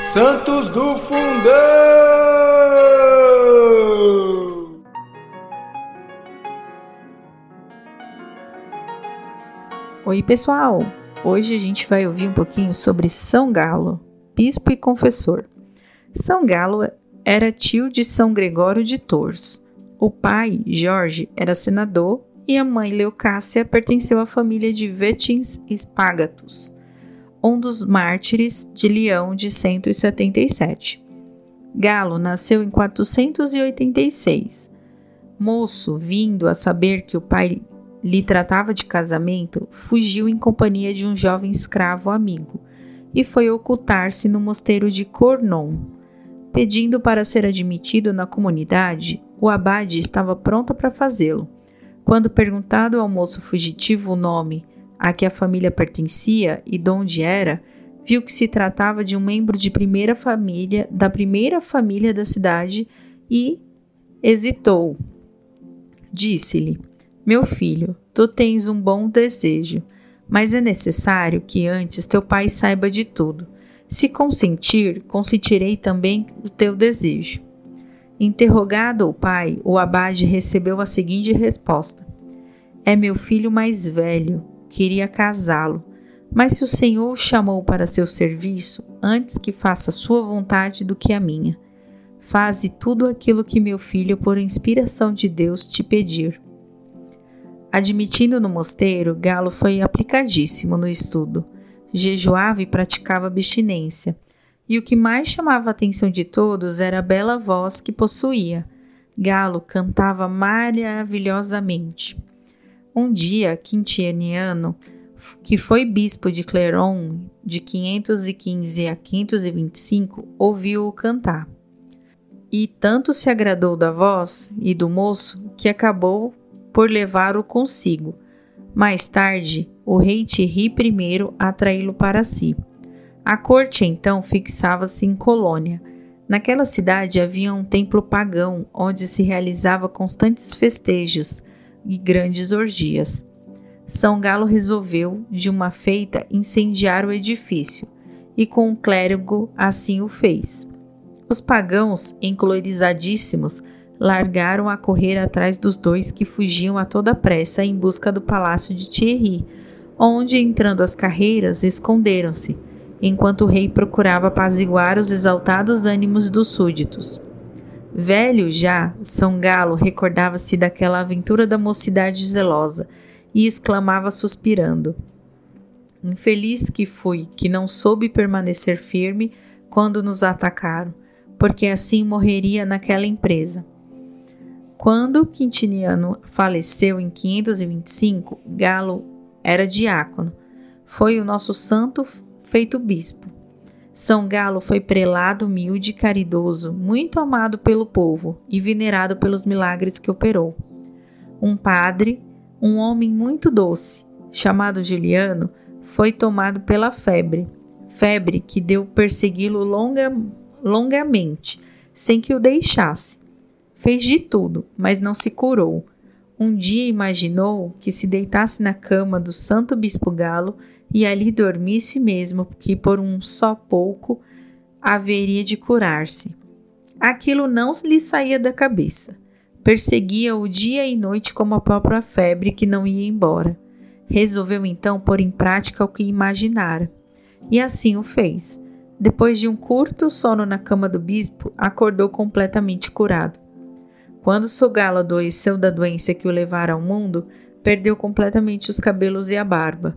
Santos do Fundão! Oi, pessoal! Hoje a gente vai ouvir um pouquinho sobre São Galo, bispo e confessor. São Galo era tio de São Gregório de Tours. O pai, Jorge, era senador e a mãe, Leucácia, pertenceu à família de Vetins Spagatus um dos mártires de Leão de 177. Galo nasceu em 486. Moço, vindo a saber que o pai lhe tratava de casamento, fugiu em companhia de um jovem escravo amigo e foi ocultar-se no mosteiro de Cornon. Pedindo para ser admitido na comunidade, o abade estava pronto para fazê-lo. Quando perguntado ao moço fugitivo o nome a que a família pertencia e de onde era, viu que se tratava de um membro de primeira família, da primeira família da cidade e hesitou. Disse-lhe: Meu filho, tu tens um bom desejo, mas é necessário que antes teu pai saiba de tudo. Se consentir, consentirei também o teu desejo. Interrogado o pai, o abade recebeu a seguinte resposta: É meu filho mais velho, queria casá-lo. Mas se o Senhor o chamou para seu serviço, antes que faça sua vontade do que a minha. Faze tudo aquilo que meu filho, por inspiração de Deus, te pedir. Admitindo no mosteiro, Galo foi aplicadíssimo no estudo. Jejuava e praticava abstinência. E o que mais chamava a atenção de todos era a bela voz que possuía. Galo cantava maravilhosamente. Um dia, Quintiliano, que foi bispo de Cleron de 515 a 525, ouviu-o cantar. E tanto se agradou da voz e do moço que acabou por levá-lo consigo. Mais tarde, o rei Thierry I atraí-lo para si. A corte então fixava-se em Colônia. Naquela cidade havia um templo pagão onde se realizava constantes festejos e grandes orgias. São Galo resolveu, de uma feita, incendiar o edifício, e com o clérigo assim o fez. Os pagãos, encolorizadíssimos, largaram a correr atrás dos dois que fugiam a toda pressa em busca do palácio de Thierry, onde, entrando as carreiras, esconderam-se, enquanto o rei procurava apaziguar os exaltados ânimos dos súditos. Velho já, São Galo recordava-se daquela aventura da mocidade zelosa e exclamava suspirando: Infeliz que fui, que não soube permanecer firme quando nos atacaram, porque assim morreria naquela empresa. Quando Quintiniano faleceu em 525, Galo era diácono. Foi o nosso santo feito bispo. São Galo foi prelado humilde e caridoso, muito amado pelo povo e venerado pelos milagres que operou. Um padre, um homem muito doce, chamado Juliano, foi tomado pela febre, febre que deu persegui-lo longa, longamente, sem que o deixasse. Fez de tudo, mas não se curou. Um dia imaginou que se deitasse na cama do Santo Bispo Galo e ali dormisse mesmo, que por um só pouco haveria de curar-se. Aquilo não lhe saía da cabeça. Perseguia-o dia e noite como a própria febre que não ia embora. Resolveu então pôr em prática o que imaginara. E assim o fez. Depois de um curto sono na cama do bispo, acordou completamente curado. Quando Sogalo adoeceu da doença que o levara ao mundo, perdeu completamente os cabelos e a barba.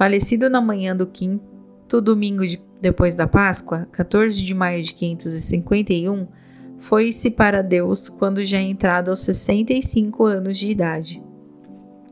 Falecido na manhã do quinto domingo de, depois da Páscoa, 14 de maio de 551, foi-se para Deus quando já entrado aos 65 anos de idade.